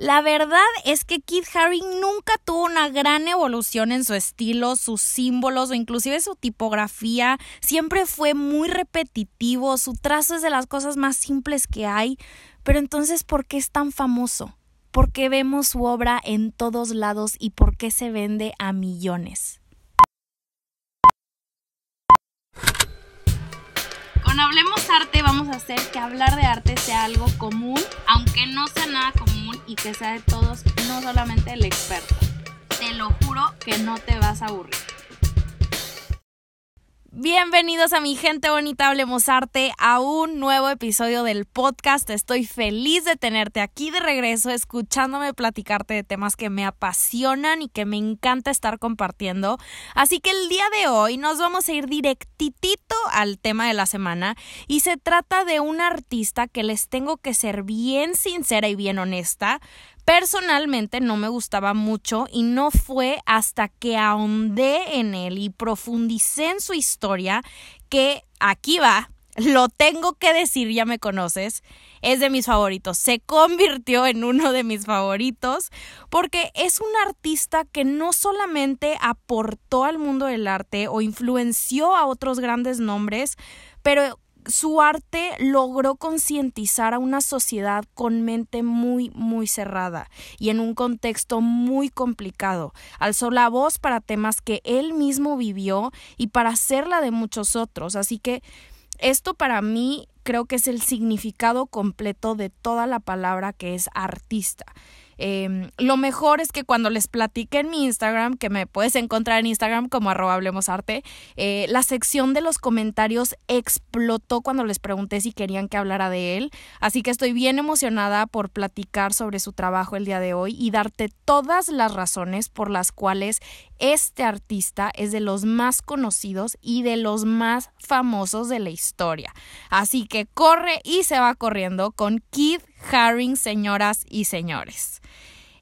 La verdad es que Kid Haring nunca tuvo una gran evolución en su estilo, sus símbolos o inclusive su tipografía. Siempre fue muy repetitivo, su trazo es de las cosas más simples que hay. Pero entonces, ¿por qué es tan famoso? ¿Por qué vemos su obra en todos lados y por qué se vende a millones? Con Hablemos Arte vamos a hacer que hablar de arte sea algo común, aunque no sea nada común y que sea de todos, no solamente el experto. Te lo juro que no te vas a aburrir. Bienvenidos a mi gente bonita, hablemos arte, a un nuevo episodio del podcast. Estoy feliz de tenerte aquí de regreso, escuchándome platicarte de temas que me apasionan y que me encanta estar compartiendo. Así que el día de hoy nos vamos a ir directitito al tema de la semana y se trata de una artista que les tengo que ser bien sincera y bien honesta. Personalmente no me gustaba mucho y no fue hasta que ahondé en él y profundicé en su historia que aquí va, lo tengo que decir, ya me conoces, es de mis favoritos. Se convirtió en uno de mis favoritos porque es un artista que no solamente aportó al mundo del arte o influenció a otros grandes nombres, pero su arte logró concientizar a una sociedad con mente muy, muy cerrada y en un contexto muy complicado. Alzó la voz para temas que él mismo vivió y para hacerla de muchos otros. Así que esto para mí creo que es el significado completo de toda la palabra que es artista. Em, lo mejor es que cuando les platiqué en mi Instagram, que me puedes encontrar en Instagram como arroba hablemosarte, eh, la sección de los comentarios explotó cuando les pregunté si querían que hablara de él. Así que estoy bien emocionada por platicar sobre su trabajo el día de hoy y darte todas las razones por las cuales este artista es de los más conocidos y de los más famosos de la historia. Así que corre y se va corriendo con Kid Haring, señoras y señores.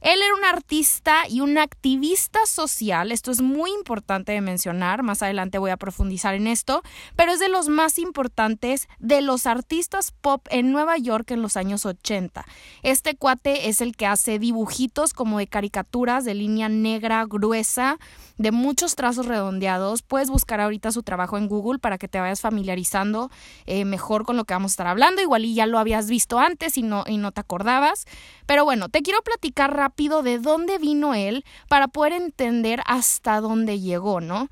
Él era un artista y un activista social, esto es muy importante de mencionar, más adelante voy a profundizar en esto, pero es de los más importantes de los artistas pop en Nueva York en los años 80. Este cuate es el que hace dibujitos como de caricaturas de línea negra gruesa, de muchos trazos redondeados. Puedes buscar ahorita su trabajo en Google para que te vayas familiarizando eh, mejor con lo que vamos a estar hablando, igual y ya lo habías visto antes y no, y no te acordabas. Pero bueno, te quiero platicar rápido de dónde vino él para poder entender hasta dónde llegó, ¿no?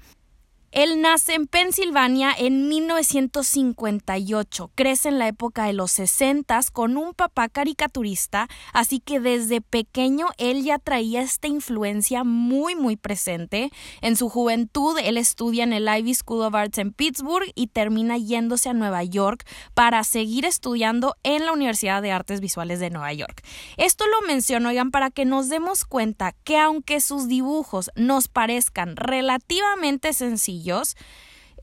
Él nace en Pensilvania en 1958, crece en la época de los 60 con un papá caricaturista, así que desde pequeño él ya traía esta influencia muy muy presente. En su juventud él estudia en el Ivy School of Arts en Pittsburgh y termina yéndose a Nueva York para seguir estudiando en la Universidad de Artes Visuales de Nueva York. Esto lo menciono, oigan, para que nos demos cuenta que aunque sus dibujos nos parezcan relativamente sencillos,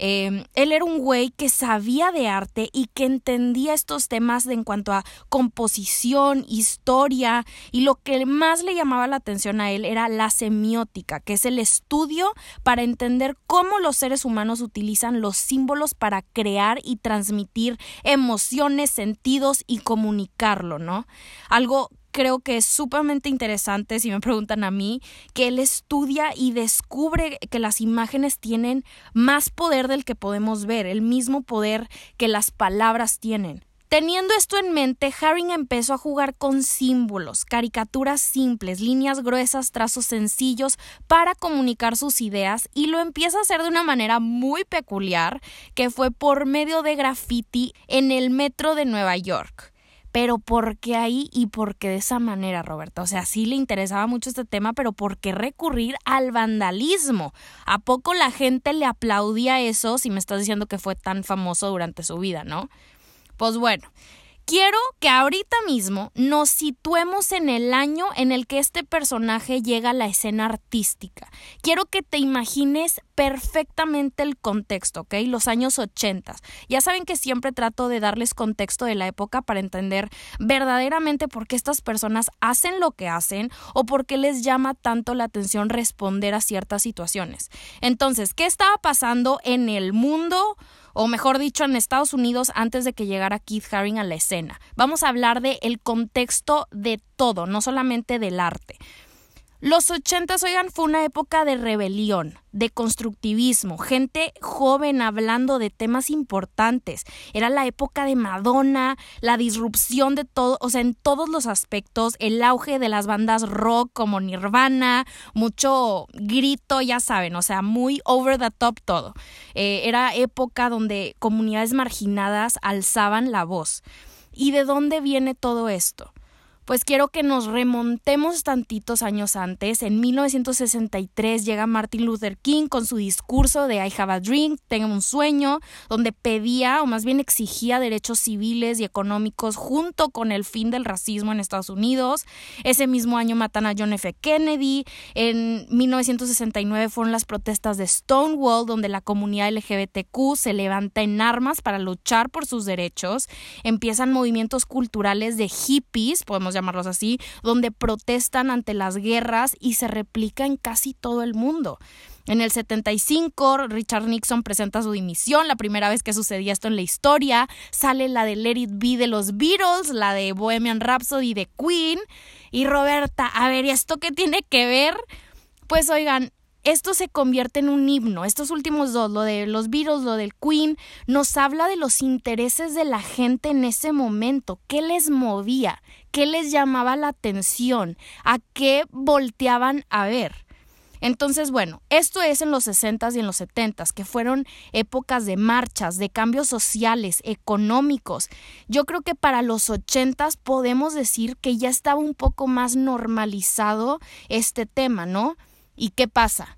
Em, él era un güey que sabía de arte y que entendía estos temas en cuanto a composición, historia, y lo que más le llamaba la atención a él era la semiótica, que es el estudio para entender cómo los seres humanos utilizan los símbolos para crear y transmitir emociones, sentidos y comunicarlo, ¿no? Algo creo que es sumamente interesante, si me preguntan a mí, que él estudia y descubre que las imágenes tienen más poder del que podemos ver, el mismo poder que las palabras tienen. Teniendo esto en mente, Haring empezó a jugar con símbolos, caricaturas simples, líneas gruesas, trazos sencillos para comunicar sus ideas y lo empieza a hacer de una manera muy peculiar, que fue por medio de graffiti en el metro de Nueva York pero ¿por qué ahí y por qué de esa manera, Roberta? O sea, sí le interesaba mucho este tema, pero ¿por qué recurrir al vandalismo? ¿A poco la gente le aplaudía eso si me estás diciendo que fue tan famoso durante su vida, no? Pues bueno, Quiero que ahorita mismo nos situemos en el año en el que este personaje llega a la escena artística. Quiero que te imagines perfectamente el contexto, ¿ok? Los años 80. Ya saben que siempre trato de darles contexto de la época para entender verdaderamente por qué estas personas hacen lo que hacen o por qué les llama tanto la atención responder a ciertas situaciones. Entonces, ¿qué estaba pasando en el mundo? O mejor dicho, en Estados Unidos antes de que llegara Keith Haring a la escena. Vamos a hablar de el contexto de todo, no solamente del arte. Los ochentas, oigan, fue una época de rebelión, de constructivismo, gente joven hablando de temas importantes. Era la época de Madonna, la disrupción de todo, o sea, en todos los aspectos, el auge de las bandas rock como Nirvana, mucho grito, ya saben, o sea, muy over the top todo. Eh, era época donde comunidades marginadas alzaban la voz. ¿Y de dónde viene todo esto? Pues quiero que nos remontemos tantitos años antes. En 1963 llega Martin Luther King con su discurso de I have a dream, tengo un sueño, donde pedía o más bien exigía derechos civiles y económicos junto con el fin del racismo en Estados Unidos. Ese mismo año matan a John F. Kennedy. En 1969 fueron las protestas de Stonewall, donde la comunidad LGBTQ se levanta en armas para luchar por sus derechos. Empiezan movimientos culturales de hippies, podemos llamarlos así, donde protestan ante las guerras y se replica en casi todo el mundo. En el 75, Richard Nixon presenta su dimisión, la primera vez que sucedía esto en la historia. Sale la de Let It de los Beatles, la de Bohemian Rhapsody de Queen. Y Roberta, a ver, ¿y esto qué tiene que ver? Pues oigan, esto se convierte en un himno. Estos últimos dos, lo de los Beatles, lo del Queen, nos habla de los intereses de la gente en ese momento, qué les movía, qué les llamaba la atención, a qué volteaban a ver. Entonces, bueno, esto es en los 60s y en los 70s, que fueron épocas de marchas, de cambios sociales, económicos. Yo creo que para los 80s podemos decir que ya estaba un poco más normalizado este tema, ¿no? ¿Y qué pasa?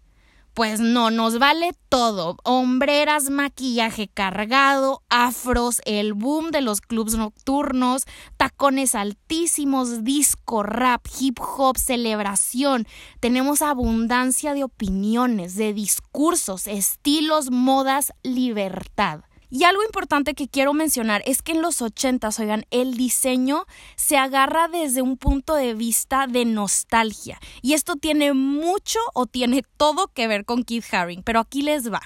Pues no, nos vale todo. Hombreras, maquillaje cargado, afros, el boom de los clubs nocturnos, tacones altísimos, disco, rap, hip hop, celebración. Tenemos abundancia de opiniones, de discursos, estilos, modas, libertad. Y algo importante que quiero mencionar es que en los 80, oigan, el diseño se agarra desde un punto de vista de nostalgia. Y esto tiene mucho o tiene todo que ver con Keith Haring, pero aquí les va.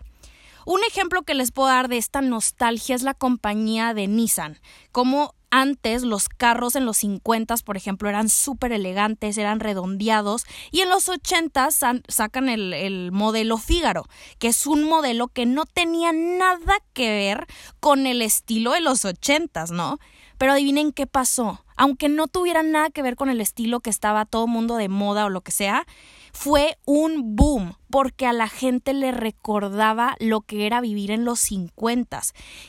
Un ejemplo que les puedo dar de esta nostalgia es la compañía de Nissan, como antes los carros en los 50, por ejemplo, eran súper elegantes, eran redondeados y en los 80 sacan el, el, modelo Fígaro, que es un modelo que no tenía nada que ver con el estilo de los 80, ¿no? Pero adivinen qué pasó. Aunque no tuviera nada que ver con el estilo que estaba todo mundo de moda o lo que sea, fue un boom porque a la gente le recordaba lo que era vivir en los 50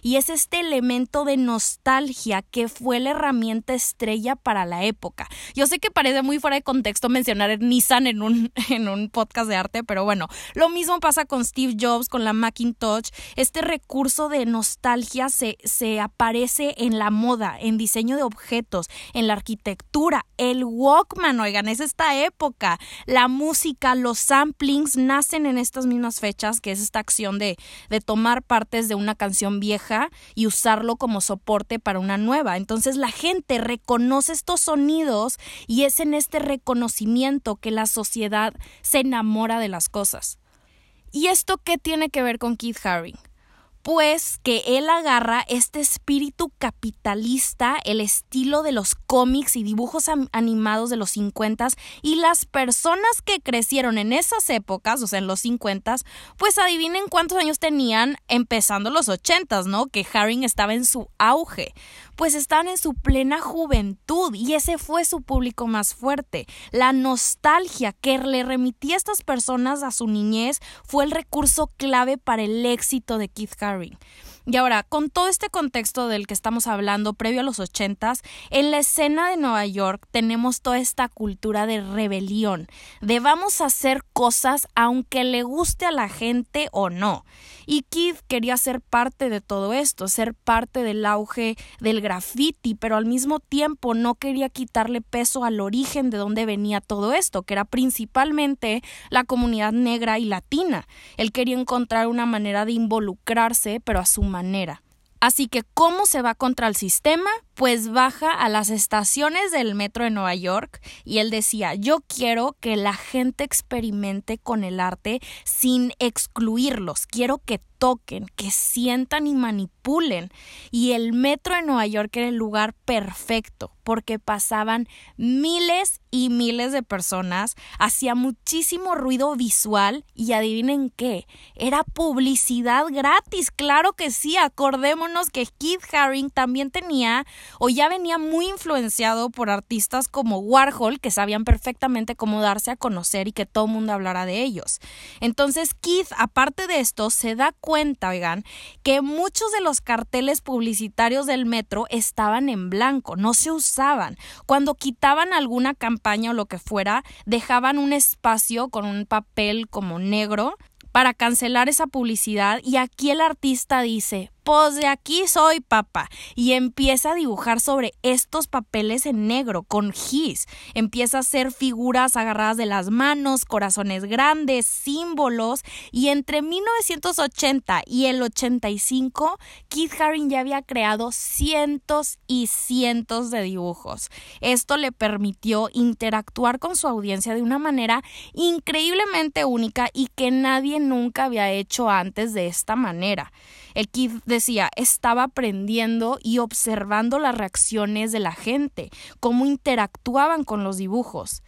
y es este elemento de nostalgia que fue la herramienta estrella para la época. Yo sé que parece muy fuera de contexto mencionar Nissan en un, en un podcast de arte, pero bueno, lo mismo pasa con Steve Jobs, con la Macintosh. Este recurso de nostalgia se, se aparece en la moda, en diseño de objetos, en la arquitectura, el Walkman, oigan, es esta época, la música, los samplings, nacen en estas mismas fechas, que es esta acción de, de tomar partes de una canción vieja y usarlo como soporte para una nueva. Entonces la gente reconoce estos sonidos y es en este reconocimiento que la sociedad se enamora de las cosas. ¿Y esto qué tiene que ver con Keith Haring? Pues que él agarra este espíritu capitalista, el estilo de los cómics y dibujos animados de los 50 y las personas que crecieron en esas épocas, o sea, en los 50 pues adivinen cuántos años tenían empezando los 80 ¿no? Que Haring estaba en su auge pues estaban en su plena juventud y ese fue su público más fuerte. La nostalgia que le remitía a estas personas a su niñez fue el recurso clave para el éxito de Keith Haring. Y ahora, con todo este contexto del que estamos hablando, previo a los ochentas, en la escena de Nueva York tenemos toda esta cultura de rebelión, de vamos a hacer cosas aunque le guste a la gente o no. Y Keith quería ser parte de todo esto, ser parte del auge del graffiti, pero al mismo tiempo no quería quitarle peso al origen de donde venía todo esto, que era principalmente la comunidad negra y latina. Él quería encontrar una manera de involucrarse, pero a su manera. Así que, ¿cómo se va contra el sistema? Pues baja a las estaciones del metro de Nueva York y él decía, yo quiero que la gente experimente con el arte sin excluirlos, quiero que toquen, que sientan y manipulen. Y el metro de Nueva York era el lugar perfecto porque pasaban miles y miles de personas, hacía muchísimo ruido visual y adivinen qué, era publicidad gratis, claro que sí, acordémonos que Keith Haring también tenía o ya venía muy influenciado por artistas como Warhol que sabían perfectamente cómo darse a conocer y que todo el mundo hablara de ellos. Entonces Keith, aparte de esto, se da cuenta, oigan, que muchos de los carteles publicitarios del metro estaban en blanco, no se usaban. Cuando quitaban alguna campaña o lo que fuera, dejaban un espacio con un papel como negro para cancelar esa publicidad y aquí el artista dice, pues de aquí soy papá. Y empieza a dibujar sobre estos papeles en negro, con gis. Empieza a hacer figuras agarradas de las manos, corazones grandes, símbolos. Y entre 1980 y el 85, Keith Haring ya había creado cientos y cientos de dibujos. Esto le permitió interactuar con su audiencia de una manera increíblemente única y que nadie nunca había hecho antes de esta manera. El Keith decía, estaba aprendiendo y observando las reacciones de la gente, cómo interactuaban con los dibujos.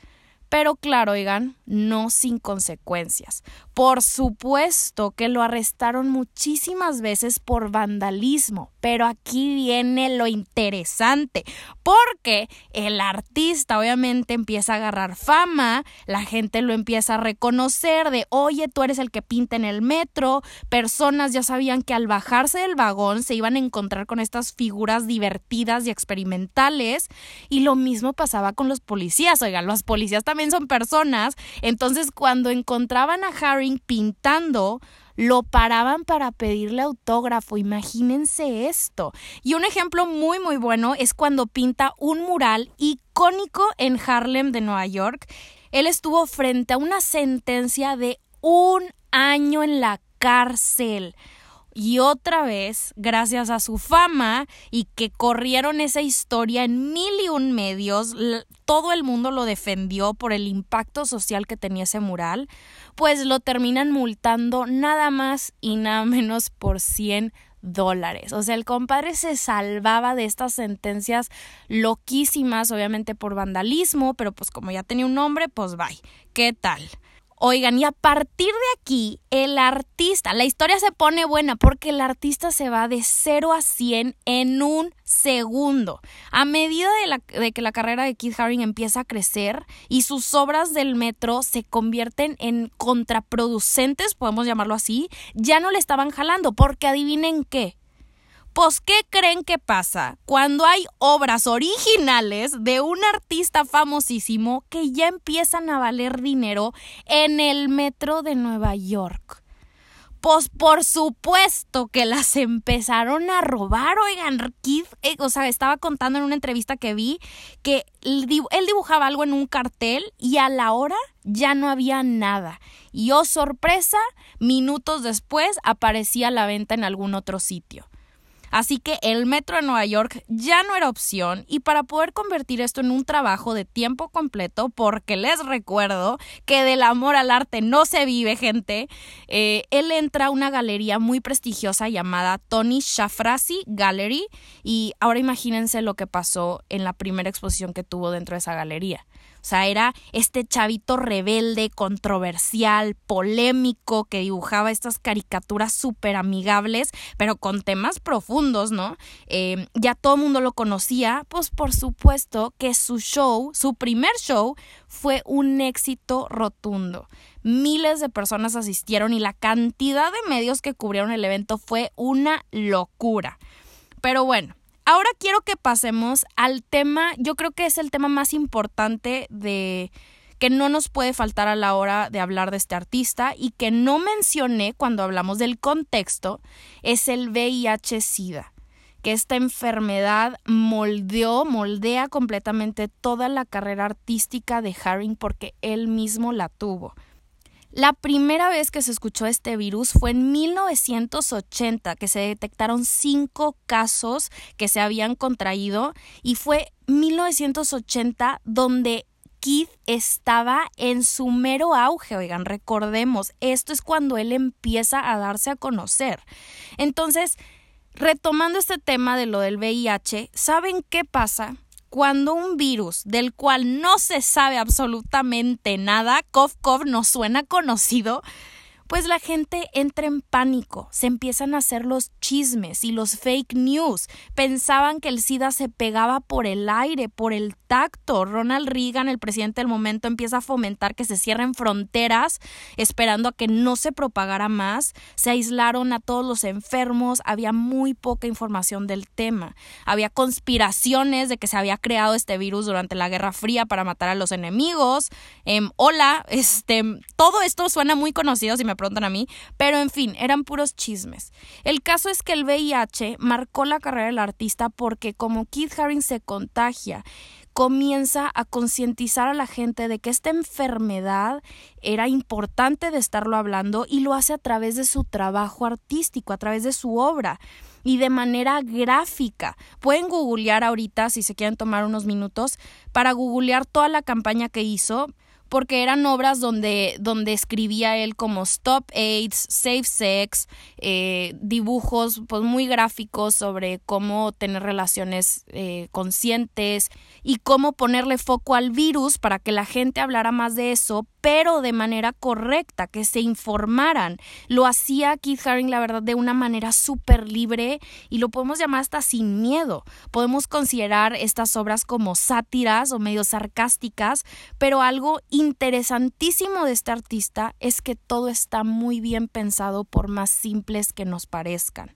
Pero claro, oigan, no sin consecuencias. Por supuesto que lo arrestaron muchísimas veces por vandalismo, pero aquí viene lo interesante, porque el artista obviamente empieza a agarrar fama, la gente lo empieza a reconocer de, oye, tú eres el que pinta en el metro, personas ya sabían que al bajarse del vagón se iban a encontrar con estas figuras divertidas y experimentales, y lo mismo pasaba con los policías, oigan, los policías también son personas. Entonces, cuando encontraban a Pintando, lo paraban para pedirle autógrafo. Imagínense esto. Y un ejemplo muy, muy bueno es cuando pinta un mural icónico en Harlem de Nueva York. Él estuvo frente a una sentencia de un año en la cárcel y otra vez, gracias a su fama y que corrieron esa historia en mil y un medios, todo el mundo lo defendió por el impacto social que tenía ese mural, pues lo terminan multando nada más y nada menos por 100 dólares. O sea, el compadre se salvaba de estas sentencias loquísimas, obviamente por vandalismo, pero pues como ya tenía un nombre, pues bye. ¿Qué tal? Oigan, y a partir de aquí, el artista, la historia se pone buena porque el artista se va de 0 a 100 en un segundo. A medida de, de, que la carrera de Keith Haring empieza a crecer y sus obras del metro se convierten en contraproducentes, podemos llamarlo así, ya no le estaban jalando porque adivinen qué, pues, ¿qué creen que pasa cuando hay obras originales de un artista famosísimo que ya empiezan a valer dinero en el metro de Nueva York? Pues por supuesto que las empezaron a robar. Oigan, Keith, eh, o sea, estaba contando en una entrevista que vi que él dibujaba algo en un cartel y a la hora ya no había nada. Y oh sorpresa, minutos después aparecía la venta en algún otro sitio. Así que el metro de Nueva York ya no era opción y para poder convertir esto en un trabajo de tiempo completo, porque les recuerdo que del amor al arte no se vive gente, eh, él entra a una galería muy prestigiosa llamada Tony Shafrazi Gallery y ahora imagínense lo que pasó en la primera exposición que tuvo dentro de esa galería. O sea, era este chavito rebelde, controversial, polémico, que dibujaba estas caricaturas súper amigables, pero con temas profundos, ¿no? Eh, ya todo el mundo lo conocía, pues por supuesto que su show, su primer show, fue un éxito rotundo. Miles de personas asistieron y la cantidad de medios que cubrieron el evento fue una locura. Pero bueno, ahora quiero que pasemos al tema, yo creo que es el tema más importante de que no nos puede faltar a la hora de hablar de este artista y que no mencioné cuando hablamos del contexto, es el VIH-Sida que esta enfermedad moldeó, moldea completamente toda la carrera artística de Haring porque él mismo la tuvo. La primera vez que se escuchó este virus fue en 1980, que se detectaron cinco casos que se habían contraído y fue 1980 donde Keith estaba en su mero auge, oigan, recordemos, esto es cuando él empieza a darse a conocer. Entonces, retomando este tema de lo del VIH, ¿saben qué pasa? Cuando un virus del cual no se sabe absolutamente nada, cough no suena conocido, pues la gente entra en pánico, se empiezan a hacer los chismes y los fake news. Pensaban que el SIDA se pegaba por el aire, por el tacto. Ronald Reagan, el presidente del momento, empieza a fomentar que se cierren fronteras, esperando a que no se propagara más. Se aislaron a todos los enfermos, había muy poca información del tema. Había conspiraciones de que se había creado este virus durante la Guerra Fría para matar a los enemigos. Em, hola, este, todo esto suena muy conocido si me preguntan a mí, pero en fin, eran puros chismes. El caso es que el VIH marcó la carrera del artista porque como Keith Haring se contagia, comienza a concientizar a la gente de que esta enfermedad era importante de estarlo hablando y lo hace a través de su trabajo artístico, a través de su obra y de manera gráfica. Pueden googlear ahorita si se quieren tomar unos minutos para googlear toda la campaña que hizo porque eran obras donde, donde escribía él como Stop AIDS, Save Sex, eh, dibujos pues, muy gráficos sobre cómo tener relaciones eh, conscientes y cómo ponerle foco al virus para que la gente hablara más de eso, pero de manera correcta, que se informaran. Lo hacía Keith Haring, la verdad, de una manera súper libre y lo podemos llamar hasta sin miedo. Podemos considerar estas obras como sátiras o medio sarcásticas, pero algo interesantísimo de este artista es que todo está muy bien pensado por más simples que nos parezcan.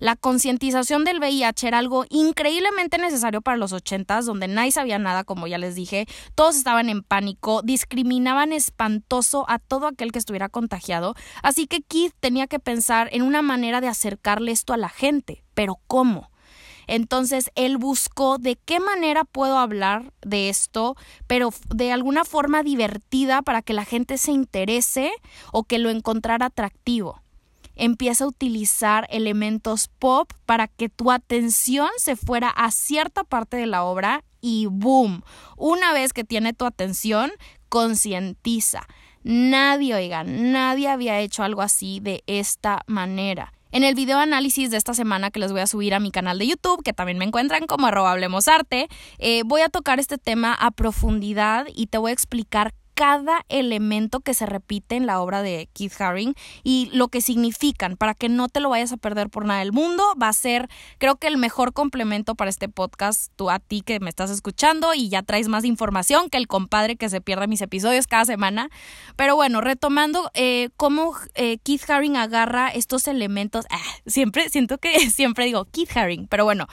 La concientización del VIH era algo increíblemente necesario para los ochentas, donde nadie sabía nada, como ya les dije, todos estaban en pánico, discriminaban espantoso a todo aquel que estuviera contagiado, así que Keith tenía que pensar en una manera de acercarle esto a la gente, pero ¿cómo? Entonces él buscó de qué manera puedo hablar de esto, pero de alguna forma divertida para que la gente se interese o que lo encontrara atractivo empieza a utilizar elementos pop para que tu atención se fuera a cierta parte de la obra y boom, una vez que tiene tu atención, concientiza. Nadie, oigan, nadie había hecho algo así de esta manera. En el video análisis de esta semana que les voy a subir a mi canal de YouTube, que también me encuentran como arroba arte, eh, voy a tocar este tema a profundidad y te voy a explicar cada elemento que se repite en la obra de Keith Haring y lo que significan para que no te lo vayas a perder por nada del mundo. Va a ser, creo que el mejor complemento para este podcast, tú a ti que me estás escuchando y ya traes más información que el compadre que se pierde mis episodios cada semana. Pero bueno, retomando eh, cómo eh, Keith Haring agarra estos elementos, ah, siempre siento que siempre digo Keith Haring, pero bueno,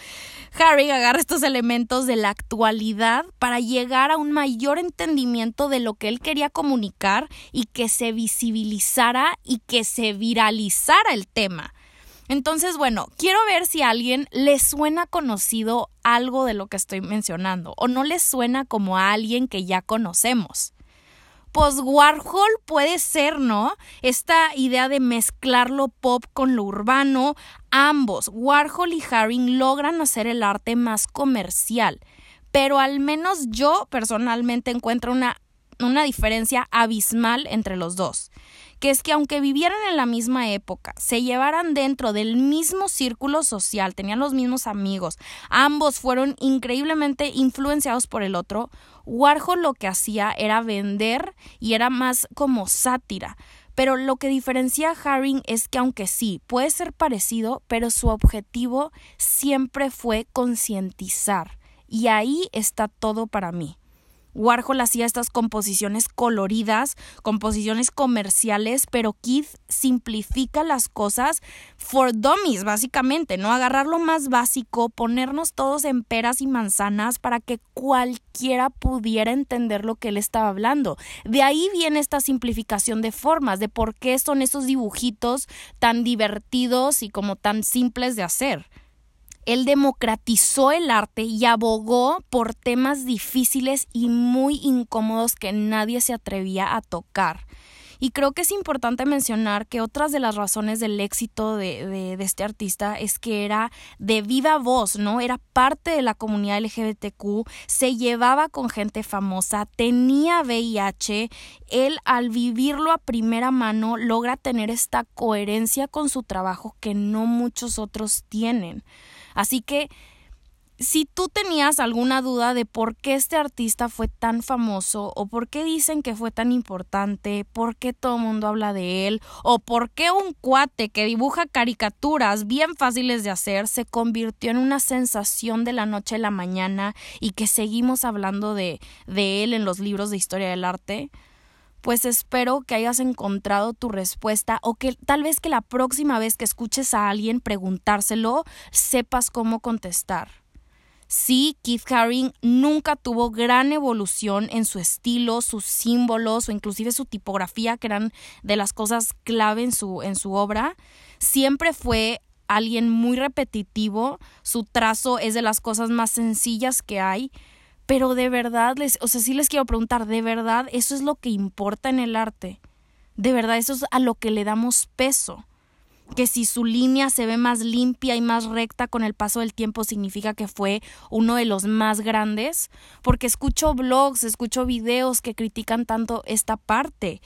Haring agarra estos elementos de la actualidad para llegar a un mayor entendimiento de lo que él quería comunicar y que se visibilizara y que se viralizara el tema. Entonces, bueno, quiero ver si a alguien le suena conocido algo de lo que estoy mencionando o no le suena como a alguien que ya conocemos. Pues Warhol puede ser, ¿no? Esta idea de mezclar lo pop con lo urbano, ambos, Warhol y Haring, logran hacer el arte más comercial. Pero al menos yo personalmente encuentro una una diferencia abismal entre los dos, que es que aunque vivieran en la misma época, se llevaran dentro del mismo círculo social, tenían los mismos amigos, ambos fueron increíblemente influenciados por el otro, Warhol lo que hacía era vender y era más como sátira. Pero lo que diferencia a Haring es que aunque sí, puede ser parecido, pero su objetivo siempre fue concientizar. Y ahí está todo para mí. Warhol hacía estas composiciones coloridas, composiciones comerciales, pero Keith simplifica las cosas for dummies, básicamente, ¿no? Agarrar lo más básico, ponernos todos en peras y manzanas para que cualquiera pudiera entender lo que él estaba hablando. De ahí viene esta simplificación de formas, de por qué son esos dibujitos tan divertidos y como tan simples de hacer. Él democratizó el arte y abogó por temas difíciles y muy incómodos que nadie se atrevía a tocar. Y creo que es importante mencionar que otras de las razones del éxito de, de, este artista es que era de viva voz, ¿no? Era parte de la comunidad LGBTQ, se llevaba con gente famosa, tenía VIH, él al vivirlo a primera mano logra tener esta coherencia con su trabajo que no muchos otros tienen. Así que si tú tenías alguna duda de por qué este artista fue tan famoso o por qué dicen que fue tan importante, por qué todo el mundo habla de él o por qué un cuate que dibuja caricaturas bien fáciles de hacer se convirtió en una sensación de la noche a la mañana y que seguimos hablando de, de él en los libros de historia del arte, pues espero que hayas encontrado tu respuesta o que tal vez que la próxima vez que escuches a alguien preguntárselo sepas cómo contestar. Sí, Keith Haring nunca tuvo gran evolución en su estilo, sus símbolos o inclusive su tipografía, que eran de las cosas clave en su, en su obra. Siempre fue alguien muy repetitivo, su trazo es de las cosas más sencillas que hay, pero de verdad, les, o sea, sí les quiero preguntar, ¿de verdad eso es lo que importa en el arte? ¿De verdad eso es a lo que le damos peso? que si su línea se ve más limpia y más recta con el paso del tiempo significa que fue uno de los más grandes, porque escucho blogs, escucho videos que critican tanto esta parte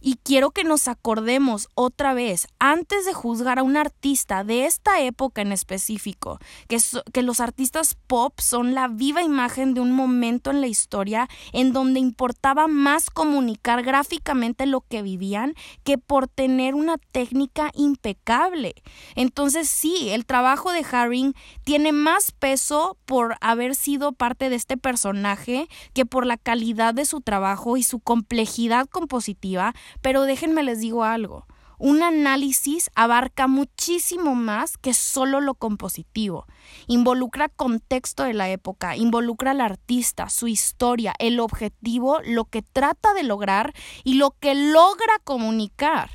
y quiero que nos acordemos otra vez, antes de juzgar a un artista de esta época en específico, que, los artistas pop son la viva imagen de un momento en la historia en donde importaba más comunicar gráficamente lo que vivían que por tener una técnica impecable. Entonces sí, el trabajo de Haring tiene más peso por haber sido parte de este personaje que por la calidad de su trabajo y su complejidad compositiva pero déjenme les digo algo. Un análisis abarca muchísimo más que solo lo compositivo. Involucra contexto de la época, involucra al artista, su historia, el objetivo, lo que trata de lograr y lo que logra comunicar.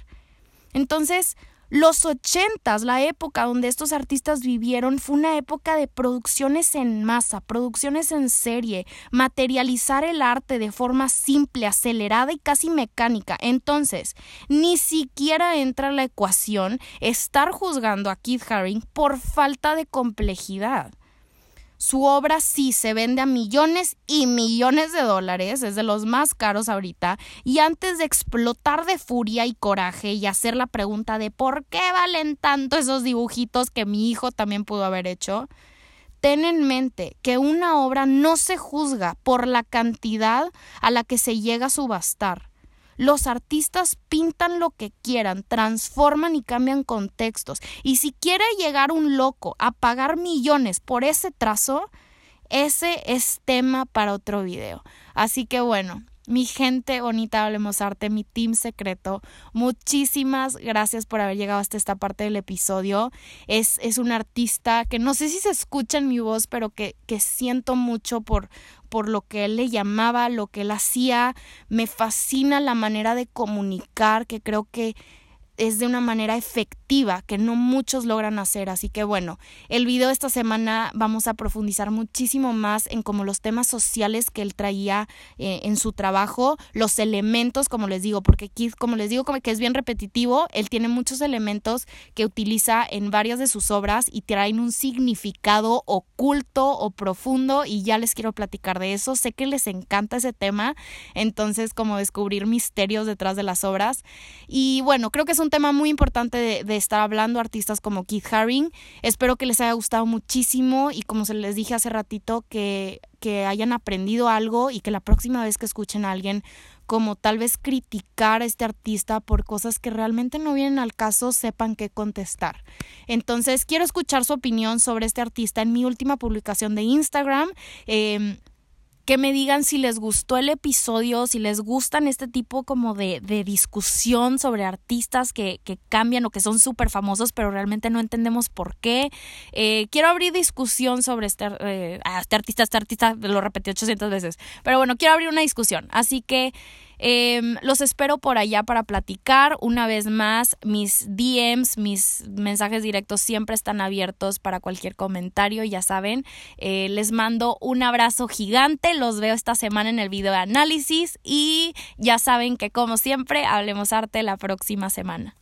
Entonces, los ochentas, la época donde estos artistas vivieron, fue una época de producciones en masa, producciones en serie, materializar el arte de forma simple, acelerada y casi mecánica. Entonces, ni siquiera entra la ecuación estar juzgando a Keith Haring por falta de complejidad. Su obra sí se vende a millones y millones de dólares, es de los más caros ahorita, y antes de explotar de furia y coraje y hacer la pregunta de por qué valen tanto esos dibujitos que mi hijo también pudo haber hecho, ten en mente que una obra no se juzga por la cantidad a la que se llega a subastar los artistas pintan lo que quieran, transforman y cambian contextos. Y si quiere llegar un loco a pagar millones por ese trazo, ese es tema para otro video. Así que bueno, mi gente bonita, hablemos arte, mi team secreto, muchísimas gracias por haber llegado hasta esta parte del episodio. Es, es un artista que no sé si se escucha en mi voz, pero que, que siento mucho por, por lo que él le llamaba, lo que él hacía. Me fascina la manera de comunicar, que creo que es de una manera efectiva que no muchos logran hacer. Así que bueno, el video de esta semana vamos a profundizar muchísimo más en como los temas sociales que él traía eh, en su trabajo, los elementos, como les digo, porque Keith, como les digo, como que es bien repetitivo, él tiene muchos elementos que utiliza en varias de sus obras y traen un significado oculto o profundo y ya les quiero platicar de eso. Sé que les encanta ese tema, entonces como descubrir misterios detrás de las obras. Y bueno, creo que es un tema muy importante de, estar hablando artistas como Keith Haring. Espero que les haya gustado muchísimo y como se les dije hace ratito, que, que hayan aprendido algo y que la próxima vez que escuchen a alguien como tal vez criticar a este artista por cosas que realmente no vienen al caso, sepan qué contestar. Entonces, quiero escuchar su opinión sobre este artista en mi última publicación de Instagram. Eh, que me digan si les gustó el episodio, si les gustan este tipo como de, de discusión sobre artistas que, que, cambian o que son súper famosos, pero realmente no entendemos por qué. Eh, quiero abrir discusión sobre este, eh, este artista, este artista, lo repetí 800 veces, pero bueno, quiero abrir una discusión. Así que Em, los espero por allá para platicar. Una vez más, mis DMs, mis mensajes directos siempre están abiertos para cualquier comentario, ya saben. Eh, les mando un abrazo gigante. Los veo esta semana en el video de análisis y ya saben que como siempre, hablemos arte la próxima semana.